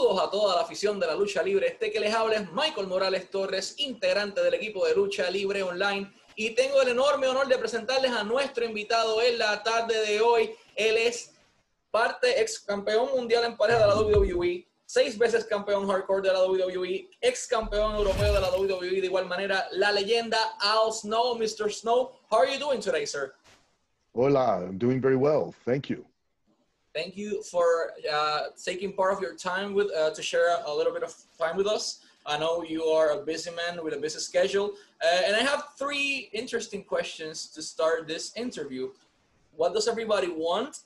Saludos a toda la afición de la lucha libre. Este que les habla es Michael Morales Torres, integrante del equipo de lucha libre online. Y tengo el enorme honor de presentarles a nuestro invitado en la tarde de hoy. Él es parte ex campeón mundial en pareja de la WWE, seis veces campeón hardcore de la WWE, ex campeón europeo de la WWE de igual manera, la leyenda Al Snow, Mr. Snow. How are you doing today, sir? Hola, I'm doing very well. Thank you. Thank you for uh, taking part of your time with uh, to share a little bit of time with us. I know you are a busy man with a busy schedule, uh, and I have three interesting questions to start this interview. What does everybody want?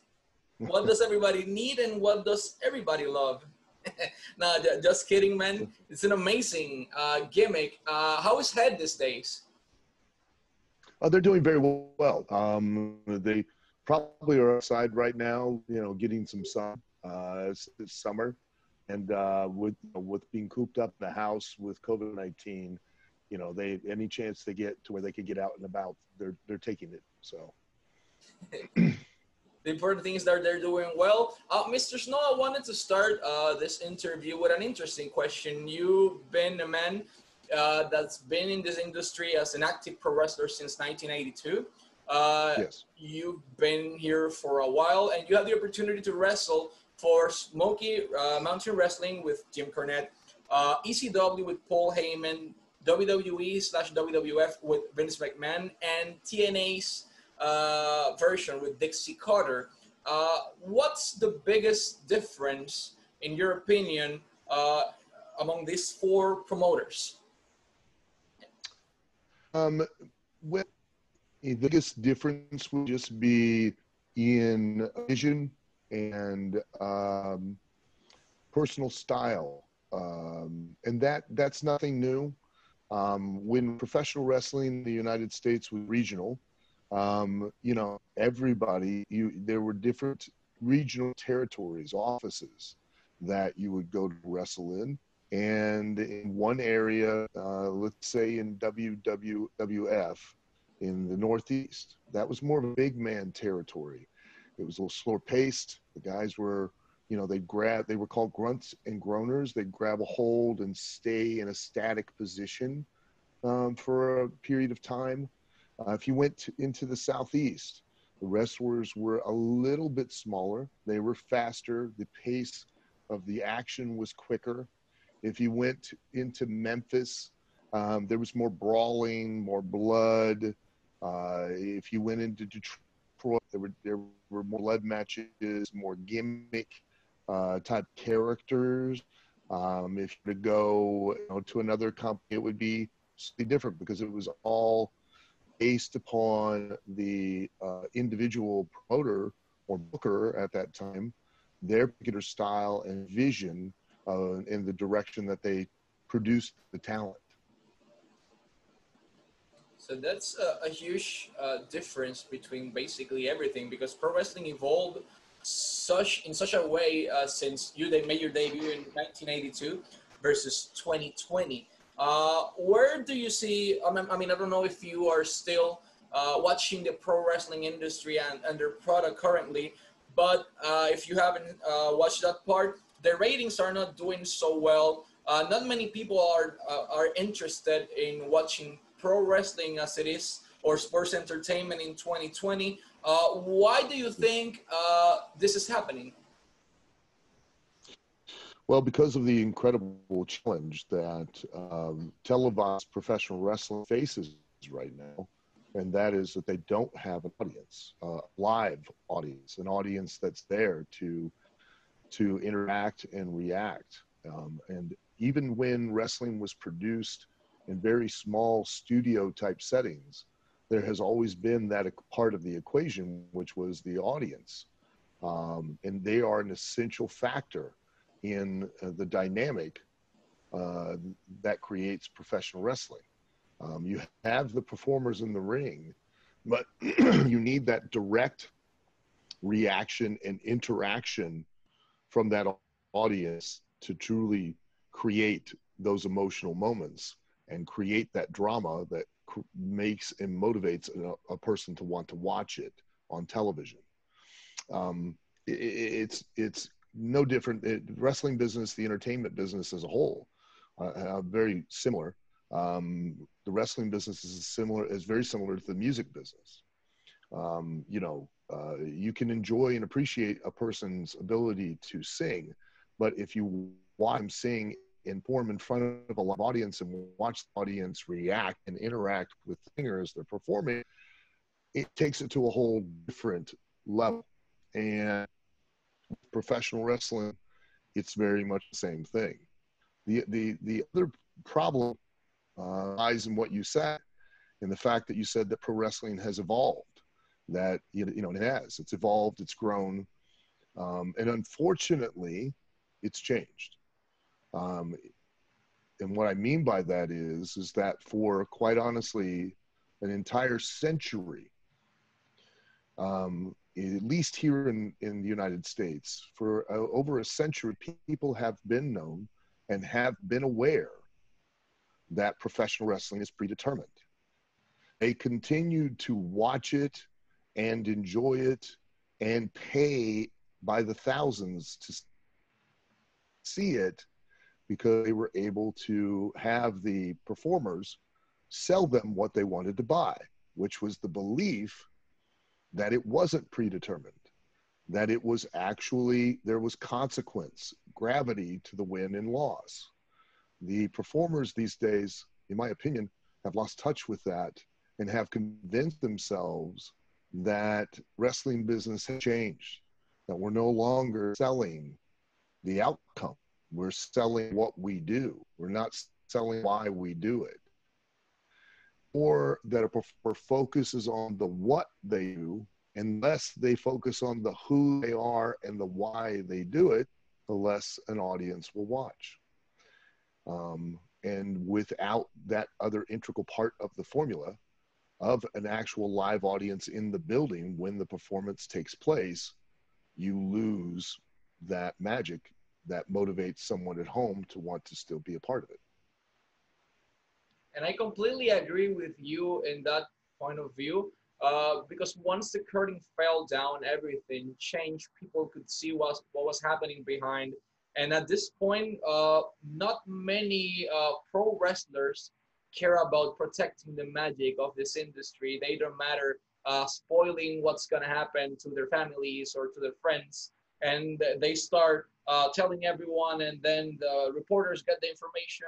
What does everybody need? And what does everybody love? no, just kidding, man. It's an amazing uh, gimmick. Uh, how is Head these days? Oh, they're doing very well. Um, they probably are outside right now, you know, getting some sun uh, this summer. And uh, with with being cooped up in the house with COVID nineteen, you know, they any chance they get to where they could get out and about, they're they're taking it. So. the important thing is that they're doing well. Uh, Mr. Snow, I wanted to start uh, this interview with an interesting question. You've been a man uh, that's been in this industry as an active pro wrestler since 1982. Uh, yes. You've been here for a while, and you had the opportunity to wrestle for Smoky uh, Mountain Wrestling with Jim Cornette, uh, ECW with Paul Heyman, WWE slash WWF with Vince McMahon, and TNA's uh, version with Dixie Carter. Uh, what's the biggest difference, in your opinion, uh, among these four promoters? Um, well, the biggest difference would just be in vision and um, personal style, um, and that that's nothing new. Um, when professional wrestling in the United States was regional, um, you know, everybody you there were different regional territories, offices that you would go to wrestle in. And in one area, uh, let's say in WWF, in the Northeast. That was more of a big man territory. It was a little slower paced. The guys were, you know, they'd grab, they were called grunts and groaners. They'd grab a hold and stay in a static position um, for a period of time. Uh, if you went to, into the Southeast, the wrestlers were a little bit smaller. They were faster. The pace of the action was quicker. If you went into Memphis, um, there was more brawling, more blood. Uh, if you went into Detroit, there were there were more lead matches, more gimmick uh, type characters. Um, if you to go you know, to another company, it would be slightly different because it was all based upon the uh, individual promoter or booker at that time, their particular style and vision uh, in the direction that they produced the talent. So that's a, a huge uh, difference between basically everything because pro wrestling evolved such in such a way uh, since you they made your debut in 1982 versus 2020. Uh, where do you see? I mean, I mean, I don't know if you are still uh, watching the pro wrestling industry and, and their product currently, but uh, if you haven't uh, watched that part, the ratings are not doing so well. not many people are are interested in watching pro wrestling as it is or sports entertainment in 2020. Uh, why do you think uh, this is happening? Well, because of the incredible challenge that um, televised professional wrestling faces right now, and that is that they don't have an audience, uh, live audience, an audience that's there to to interact and react. Um, and even when wrestling was produced in very small studio type settings, there has always been that part of the equation, which was the audience. Um, and they are an essential factor in uh, the dynamic uh, that creates professional wrestling. Um, you have the performers in the ring, but you need that direct reaction and interaction from that audience to truly create those emotional moments and create that drama that makes and motivates a, a, person to want to watch it on television. Um, it, it's it's no different. It, wrestling business, the entertainment business as a whole, uh, are very similar. Um, the wrestling business is similar, is very similar to the music business. Um, you know, uh, you can enjoy and appreciate a person's ability to sing, but if you watch them sing in form in front of a live audience and watch the audience react and interact with the they're performing, it takes it to a whole different level. And professional wrestling, it's very much the same thing. The the the other problem uh, lies in what you said, and the fact that you said that pro wrestling has evolved. That you know it has. It's evolved. It's grown, um, and unfortunately, it's changed. Um, and what I mean by that is, is that for quite honestly, an entire century, um, at least here in, in the United States, for uh, over a century, people have been known and have been aware that professional wrestling is predetermined. They continued to watch it and enjoy it and pay by the thousands to see it because they were able to have the performers sell them what they wanted to buy, which was the belief that it wasn't predetermined, that it was actually, there was consequence, gravity to the win and loss. The performers these days, in my opinion, have lost touch with that and have convinced themselves that wrestling business has changed, that we're no longer selling the outcome we're selling what we do. We're not selling why we do it. Or that a performer focuses on the what they do, unless they focus on the who they are and the why they do it, the less an audience will watch. Um, and without that other integral part of the formula of an actual live audience in the building when the performance takes place, you lose that magic that motivates someone at home to want to still be a part of it. And I completely agree with you in that point of view. Uh, because once the curtain fell down, everything changed. People could see what, what was happening behind. And at this point, uh, not many uh, pro wrestlers care about protecting the magic of this industry. They don't matter uh, spoiling what's going to happen to their families or to their friends. And they start uh, telling everyone, and then the reporters get the information.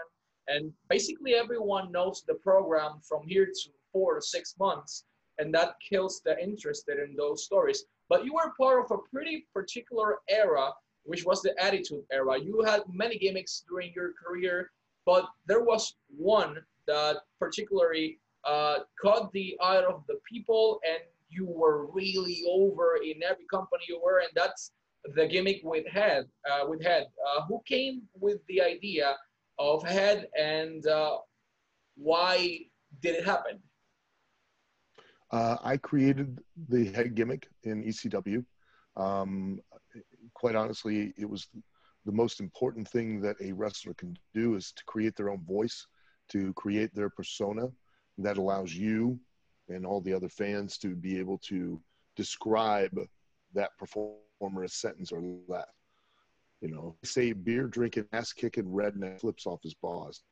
And basically, everyone knows the program from here to four to six months, and that kills the interest in those stories. But you were part of a pretty particular era, which was the Attitude Era. You had many gimmicks during your career, but there was one that particularly uh, caught the eye of the people, and you were really over in every company you were, and that's the gimmick with head uh, with head. Uh, who came with the idea of head and uh, why did it happen? Uh, i created the head gimmick in ecw um, quite honestly it was the most important thing that a wrestler can do is to create their own voice to create their persona that allows you and all the other fans to be able to describe that performance former a sentence or less. You know, say beer drinking, ass kicking redneck flips off his boss.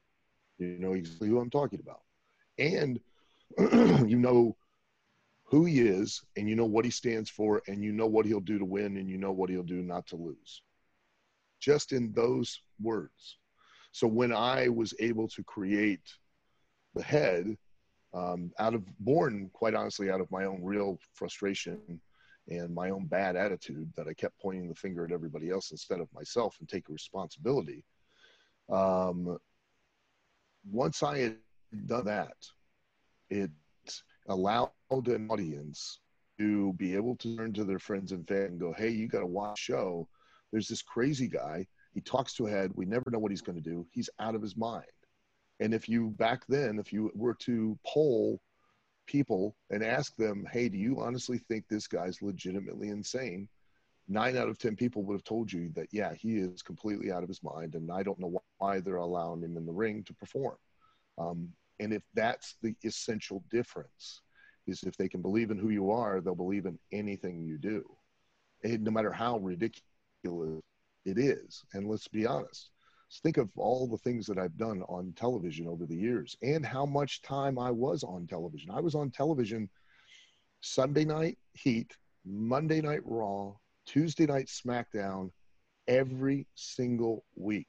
You know exactly who I'm talking about. And you know who he is, and you know what he stands for, and you know what he'll do to win, and you know what he'll do not to lose. Just in those words. So when I was able to create the head, um, out of born, quite honestly, out of my own real frustration and my own bad attitude that I kept pointing the finger at everybody else instead of myself and take responsibility. Um, once I had done that, it allowed an audience to be able to turn to their friends and family and go, "Hey, you got to watch show. There's this crazy guy. He talks to a head. We never know what he's going to do. He's out of his mind." And if you back then, if you were to poll people and ask them, hey, do you honestly think this guy's legitimately insane? Nine out of 10 people would have told you that, yeah, he is completely out of his mind. And I don't know why they're allowing him in the ring to perform. Um, and if that's the essential difference, is if they can believe in who you are, they'll believe in anything you do. And no matter how ridiculous it is. And let's be honest. Think of all the things that I've done on television over the years and how much time I was on television. I was on television Sunday night Heat, Monday night Raw, Tuesday night SmackDown every single week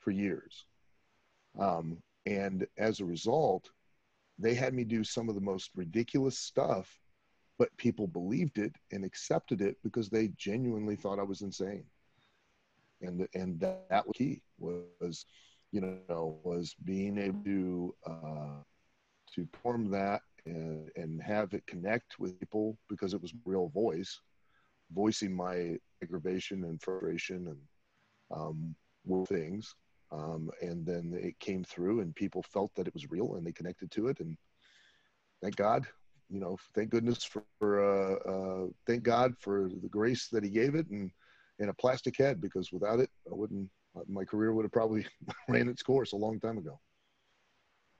for years. Um, and as a result, they had me do some of the most ridiculous stuff, but people believed it and accepted it because they genuinely thought I was insane. And and that, that was key was, you know, was being able to uh, to form that and and have it connect with people because it was real voice, voicing my aggravation and frustration and um, things. Um, and then it came through and people felt that it was real and they connected to it. And thank god you know thank goodness for uh, uh, thank god for the grace that he gave it and and a plastic head because without it i wouldn't my career would have probably ran its course a long time ago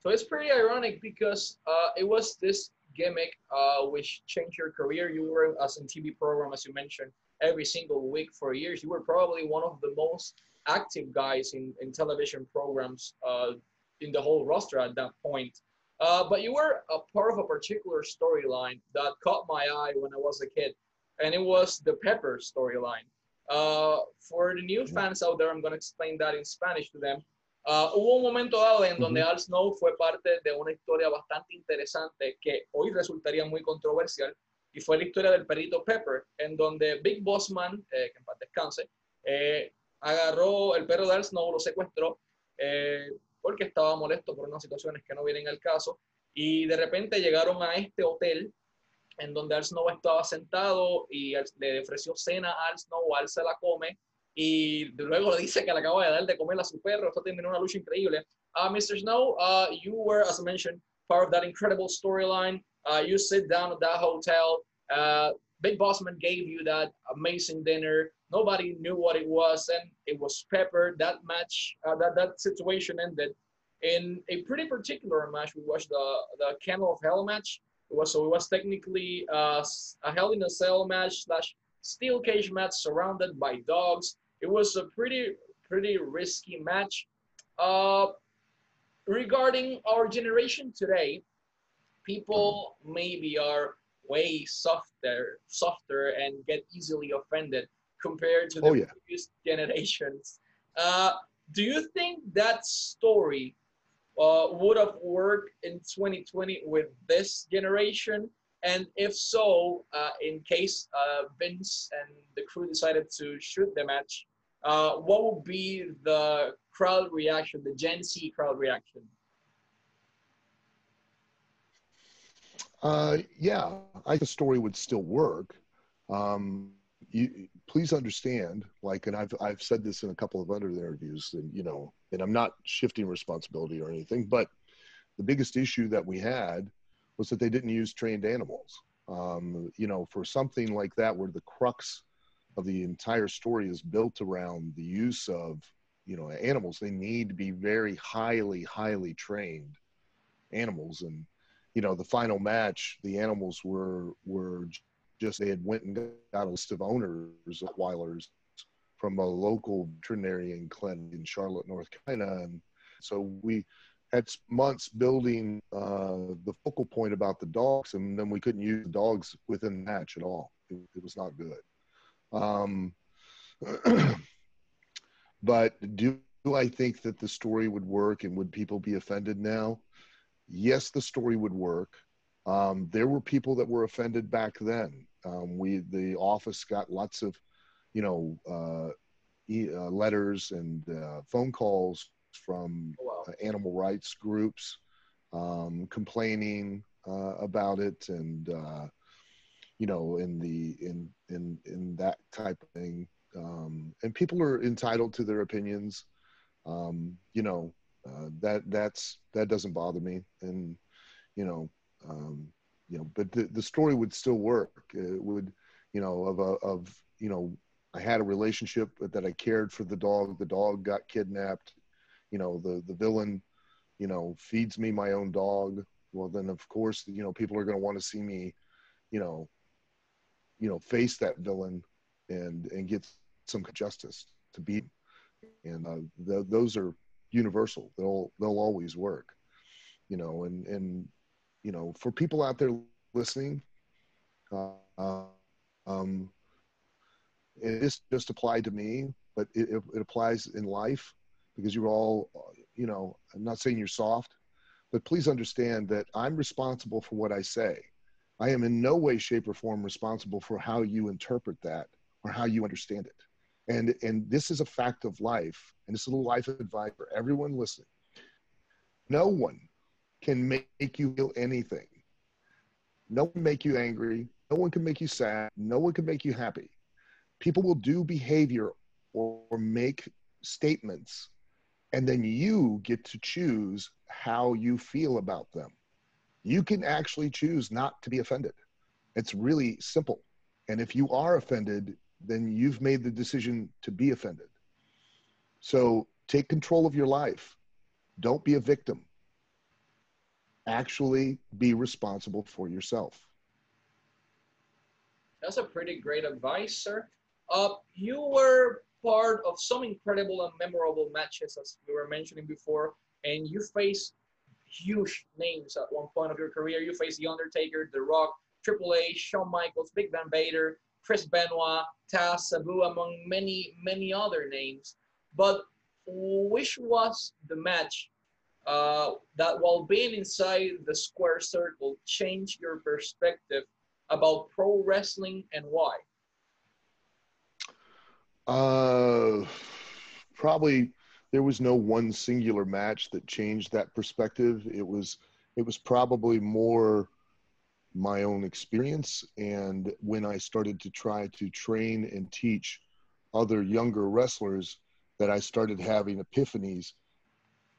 so it's pretty ironic because uh, it was this gimmick uh, which changed your career you were as in tv program as you mentioned every single week for years you were probably one of the most active guys in, in television programs uh, in the whole roster at that point. Uh, but you were a part of a particular storyline that caught my eye when I was a kid, and it was the Pepper storyline. Uh, for the new fans out there, I'm going to explain that in Spanish to them. Uh, hubo un momento dado en donde Al Snow fue parte de una historia bastante interesante que hoy resultaría muy controversial y fue la historia del perrito Pepper, en donde Big Boss Man, eh, que en paz descanse, eh, agarró el perro de Al Snow, lo secuestró eh, porque estaba molesto por unas situaciones que no vienen al caso y de repente llegaron a este hotel en donde Al Snow estaba sentado y le ofreció cena a Al Snow, Al se la come y luego le dice que le acaba de dar de comer a su perro. Esto terminó una lucha increíble. Uh, Mr. Snow, uh, you were, as I mentioned, part of that incredible storyline. Uh, you sit down at that hotel. Uh, Big Bossman gave you that amazing dinner. Nobody knew what it was, and it was Pepper. That match, that that situation ended in a pretty particular match. We watched the the Kennel of Hell match. It was so it was technically uh, a Hell in a Cell match slash steel cage match surrounded by dogs. It was a pretty pretty risky match. Uh, regarding our generation today, people maybe are way softer softer and get easily offended compared to the oh, yeah. previous generations. Uh, do you think that story uh, would have worked in 2020 with this generation? And if so, uh, in case uh, Vince and the crew decided to shoot the match, uh, what would be the crowd reaction, the Gen Z crowd reaction? Uh, yeah, I think the story would still work. Um, you please understand, like, and I've I've said this in a couple of other interviews, and you know, and I'm not shifting responsibility or anything, but the biggest issue that we had was that they didn't use trained animals. Um, you know, for something like that, where the crux of the entire story is built around the use of you know animals, they need to be very highly, highly trained animals, and you know, the final match, the animals were were just they had went and got a list of owners of Rottweilers from a local veterinarian clinic in Charlotte, North Carolina, and so we had months building uh, the focal point about the dogs, and then we couldn't use the dogs within the match at all. It, it was not good. Um, but do I think that the story would work, and would people be offended now? Yes, the story would work. Um, there were people that were offended back then. Um, we the office got lots of, you know, uh, e- uh, letters and uh, phone calls from oh, animal rights groups um, complaining uh, about it, and uh, you know, in the in in in that type of thing. Um, and people are entitled to their opinions. Um, you know, uh, that that's that doesn't bother me, and you know, um, you know, but the, the story would still work. It would, you know, of a, of you know, I had a relationship that I cared for the dog. The dog got kidnapped. You know, the the villain, you know, feeds me my own dog. Well, then of course, you know, people are going to want to see me, you know, you know, face that villain and and get some justice. to beat, and uh, th- those are universal. They'll they'll always work, you know. And and you know, for people out there listening, uh, um, it is just applied to me, but it, it applies in life because you're all, you know. I'm not saying you're soft, but please understand that I'm responsible for what I say. I am in no way, shape, or form responsible for how you interpret that or how you understand it. And, and this is a fact of life, and it's a little life advice for everyone listening. No one can make you feel anything. No one make you angry. No one can make you sad. No one can make you happy. People will do behavior or, or make statements, and then you get to choose how you feel about them you can actually choose not to be offended. It's really simple. And if you are offended, then you've made the decision to be offended. So take control of your life. Don't be a victim. Actually be responsible for yourself. That's a pretty great advice, sir. Uh, you were part of some incredible and memorable matches, as we were mentioning before, and you faced huge names at one point of your career. You faced The Undertaker, The Rock, Triple H, Shawn Michaels, Big Van Vader, Chris Benoit, Taz, Sabu, among many, many other names. But which was the match uh, that, while being inside the square circle, changed your perspective about pro wrestling and why? Uh, probably there was no one singular match that changed that perspective. It was it was probably more my own experience and when I started to try to train and teach other younger wrestlers that I started having epiphanies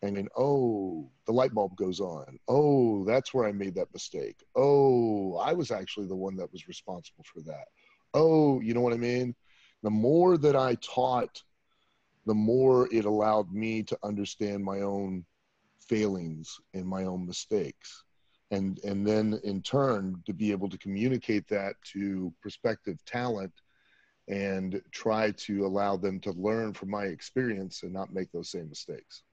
and oh the light bulb goes on. Oh that's where i made that mistake. Oh i was actually the one that was responsible for that. Oh you know what i mean? The more that i taught the more it allowed me to understand my own failings and my own mistakes. And and then in turn to be able to communicate that to prospective talent and try to allow them to learn from my experience and not make those same mistakes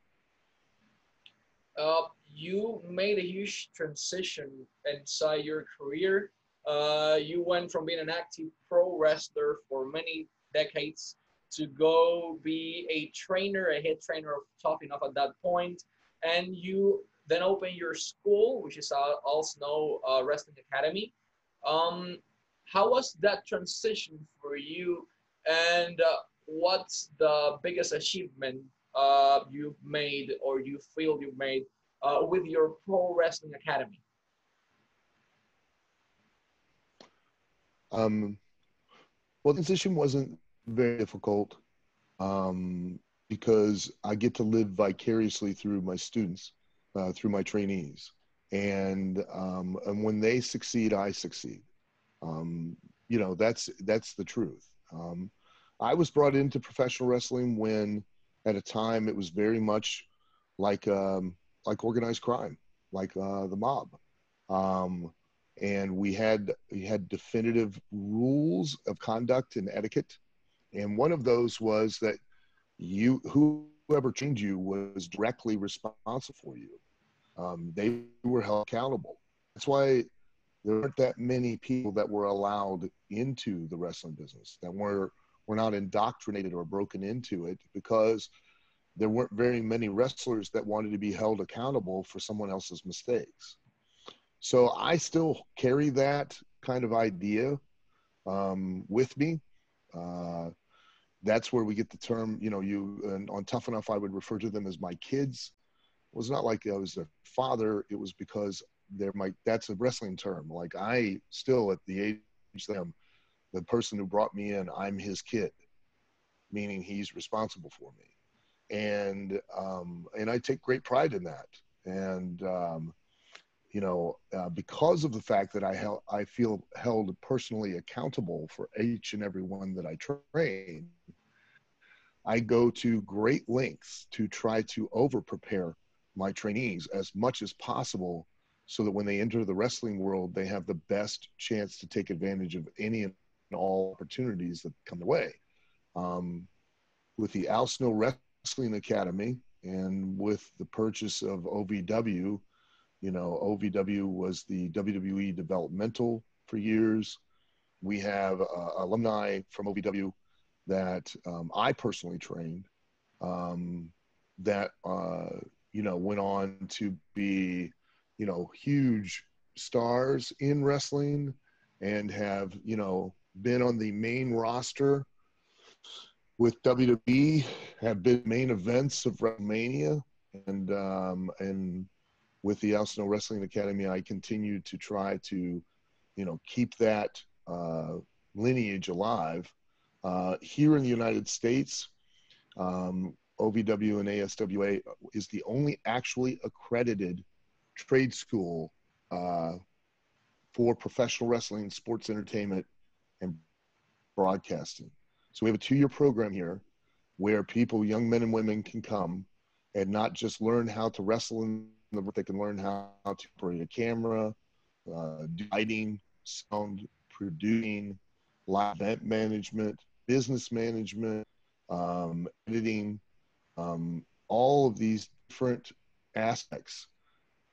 uh, you made a huge transition inside your career. Uh, you went from being an active pro wrestler for many decades to go be a trainer, a head trainer of Tough Enough at that point, and you then open your school, which is also known uh, Wrestling Academy. Um, how was that transition for you, and uh, what's the biggest achievement uh, you've made or you feel you've made uh, with your Pro Wrestling Academy? Um, well, the transition wasn't very difficult um, because I get to live vicariously through my students, uh, through my trainees, and um, and when they succeed, I succeed. Um, you know, that's that's the truth. Um, I was brought into professional wrestling when, at a time, it was very much like um, like organized crime, like uh, the mob. Um, and we had we had definitive rules of conduct and etiquette. And one of those was that you whoever trained you was directly responsible for you. Um, they were held accountable. That's why there aren't that many people that were allowed into the wrestling business that were were not indoctrinated or broken into it because there weren't very many wrestlers that wanted to be held accountable for someone else's mistakes so i still carry that kind of idea um, with me uh, that's where we get the term, you know, you on Tough Enough, I would refer to them as my kids. It was not like I was their father. It was because they're my, that's a wrestling term. Like I still at the age them, the person who brought me in, I'm his kid, meaning he's responsible for me. And, um, and I take great pride in that. And, um, you know, uh, because of the fact that I held, I feel held personally accountable for each and every one that I train, I go to great lengths to try to over prepare my trainees as much as possible so that when they enter the wrestling world, they have the best chance to take advantage of any and all opportunities that come their way. Um, with the Al Snow Wrestling Academy and with the purchase of OVW, you know, OVW was the WWE developmental for years. We have uh, alumni from OVW that um, I personally trained um, that, uh, you know, went on to be, you know, huge stars in wrestling and have, you know, been on the main roster with WWE, have been main events of WrestleMania, and um, and with the Al Snow Wrestling Academy, I continue to try to, you know, keep that uh, lineage alive. Uh, here in the United States, um, OVW and ASWA is the only actually accredited trade school uh, for professional wrestling, sports entertainment, and broadcasting. So we have a two-year program here where people, young men and women, can come and not just learn how to wrestle in the they can learn how, how to operate a camera, uh, lighting, sound, producing, live event management, business management, um, editing, um, all of these different aspects.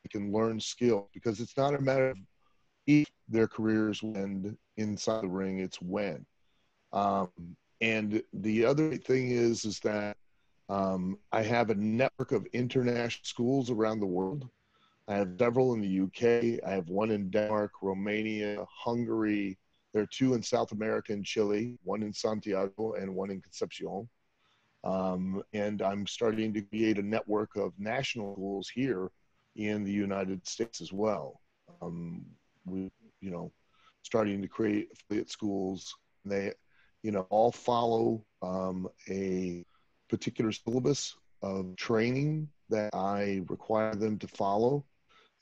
They can learn skills because it's not a matter of if their careers end inside the ring, it's when. Um, and the other thing is, is that um, I have a network of international schools around the world. I have several in the UK. I have one in Denmark, Romania, Hungary. There are two in South America and Chile, one in Santiago and one in Concepcion. Um, and I'm starting to create a network of national schools here in the United States as well. Um, we, you know, starting to create affiliate schools. They, you know, all follow um, a particular syllabus of training that I require them to follow,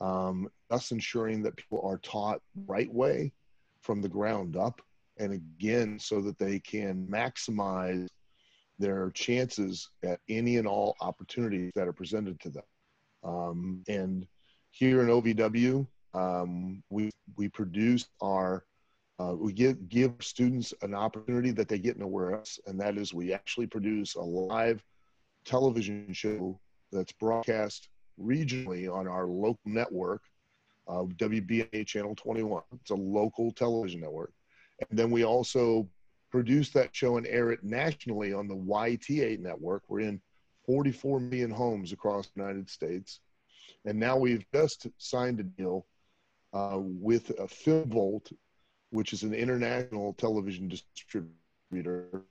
um, thus ensuring that people are taught right way from the ground up. And again, so that they can maximize their chances at any and all opportunities that are presented to them. Um, and here in OVW, um, we we produce our uh, we give give students an opportunity that they get nowhere else, and that is we actually produce a live television show that's broadcast regionally on our local network, uh, WBA Channel 21. It's a local television network, and then we also produce that show and air it nationally on the YTA network. We're in 44 million homes across the United States, and now we've just signed a deal uh, with a FilmVolt which is an international television distributor.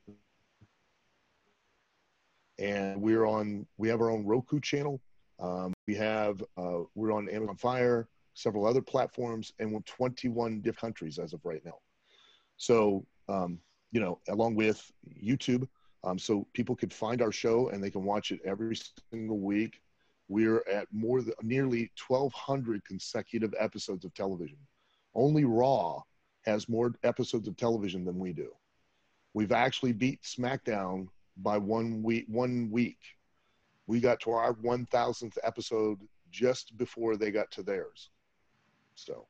And we're on, we have our own Roku channel. Um, we have, uh, we're on Amazon Fire, several other platforms, and we're 21 different countries as of right now. So, um, you know, along with YouTube, um, so people could find our show and they can watch it every single week. We're at more than nearly 1,200 consecutive episodes of television. Only Raw has more episodes of television than we do. We've actually beat SmackDown by one week. One week, we got to our 1,000th episode just before they got to theirs. So.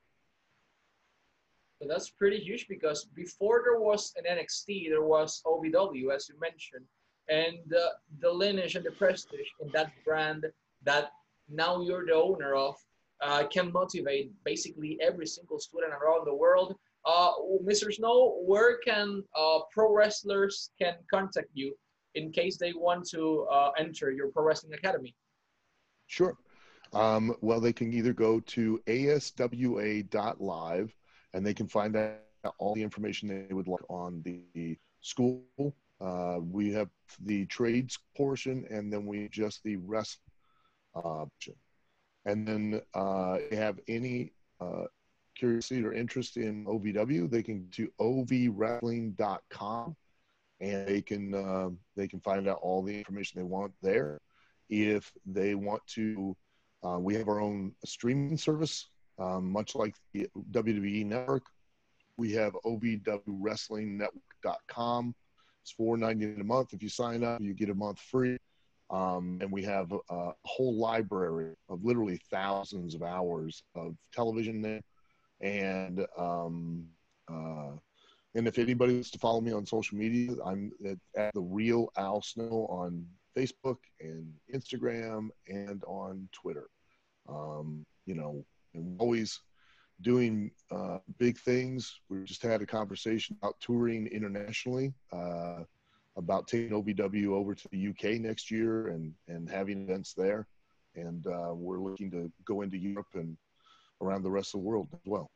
So that's pretty huge because before there was an NXT, there was OVW, as you mentioned, and uh, the lineage and the prestige in that brand that now you're the owner of uh, can motivate basically every single student around the world uh, Mr. Snow, where can uh, pro wrestlers can contact you in case they want to uh, enter your pro wrestling academy? Sure. Um, well, they can either go to aswa.live and they can find out all the information they would like on the school. Uh, we have the trades portion and then we just the rest option. And then uh, have any uh, curiosity or interest in OVW, they can do ovwrestling.com and they can uh, they can find out all the information they want there. If they want to, uh, we have our own streaming service, um, much like the WWE Network. We have ovwrestlingnetwork.com. It's four ninety a month. If you sign up, you get a month free. Um, and we have a, whole library of literally thousands of hours of television there and um, uh, And if anybody wants to follow me on social media, I'm at, at the real Al Snow on Facebook and Instagram and on Twitter. Um, you know, and always doing uh, big things. We just had a conversation about touring internationally, uh, about taking OVW over to the UK next year and and having events there, and uh, we're looking to go into Europe and around the rest of the world as well.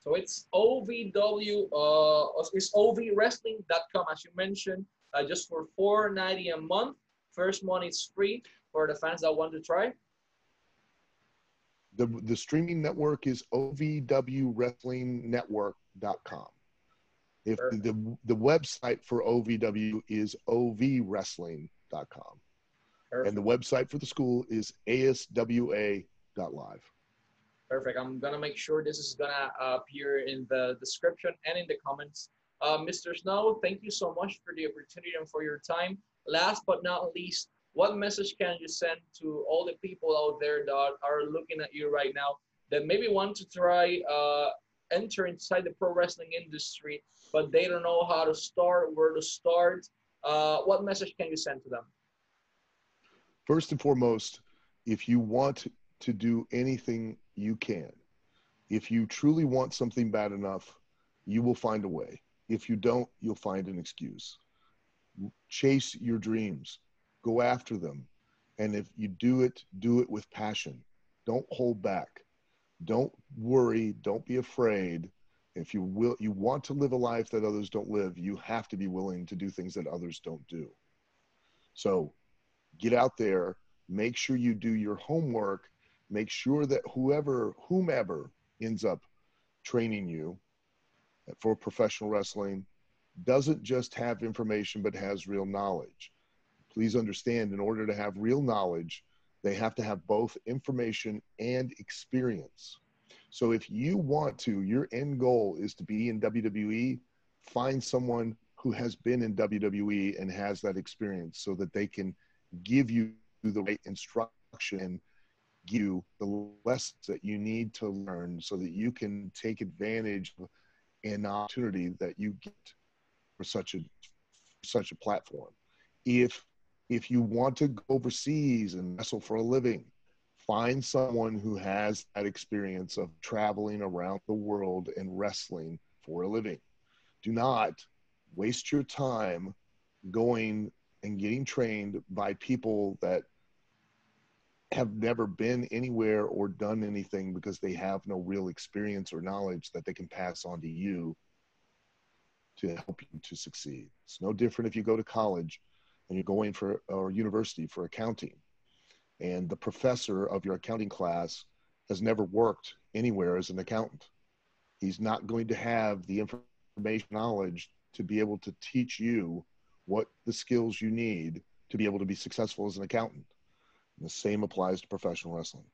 So it's OVW, uh, it's ovwrestling.com, as you mentioned, uh, just for $4.90 a month. First month is free for the fans that want to try. The, the streaming network is ovwwrestlingnetwork.com. If the, the website for OVW is ovwrestling.com. Perfect. And the website for the school is aswa.live. Perfect. I'm gonna make sure this is gonna appear in the description and in the comments. Uh, Mr. Snow, thank you so much for the opportunity and for your time. Last but not least, what message can you send to all the people out there that are looking at you right now that maybe want to try uh, enter inside the pro wrestling industry, but they don't know how to start, where to start? Uh, what message can you send to them? First and foremost, if you want to do anything, you can. If you truly want something bad enough, you will find a way. If you don't, you'll find an excuse. Chase your dreams go after them. And if you do it, do it with passion. Don't hold back. Don't worry. Don't be afraid. If you will, you want to live a life that others don't live, you have to be willing to do things that others don't do. So get out there, make sure you do your homework, make sure that whoever, whomever ends up training you for professional wrestling doesn't just have information, but has real knowledge please understand in order to have real knowledge, they have to have both information and experience. So if you want to, your end goal is to be in WWE, find someone who has been in WWE and has that experience so that they can give you the right instruction and give you the lessons that you need to learn so that you can take advantage of an opportunity that you get for such a such a platform. If if you want to go overseas and wrestle for a living, find someone who has that experience of traveling around the world and wrestling for a living. Do not waste your time going and getting trained by people that have never been anywhere or done anything because they have no real experience or knowledge that they can pass on to you to help you to succeed. It's no different if you go to college and you're going for or university for accounting. And the professor of your accounting class has never worked anywhere as an accountant. He's not going to have the information knowledge to be able to teach you what the skills you need to be able to be successful as an accountant. And the same applies to professional wrestling.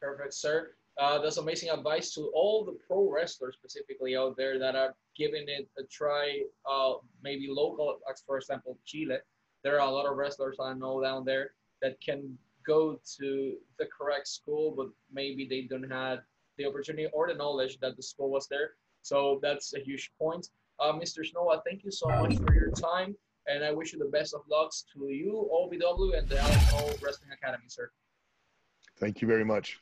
Perfect sir uh, that's amazing advice to all the pro wrestlers specifically out there that are giving it a try. Uh, maybe local, for example, Chile. There are a lot of wrestlers I know down there that can go to the correct school, but maybe they don't have the opportunity or the knowledge that the school was there. So that's a huge point. Uh, Mr. Snow, thank you so much for your time, and I wish you the best of lucks to you, OVW, and the Al Snow Wrestling Academy, sir. Thank you very much.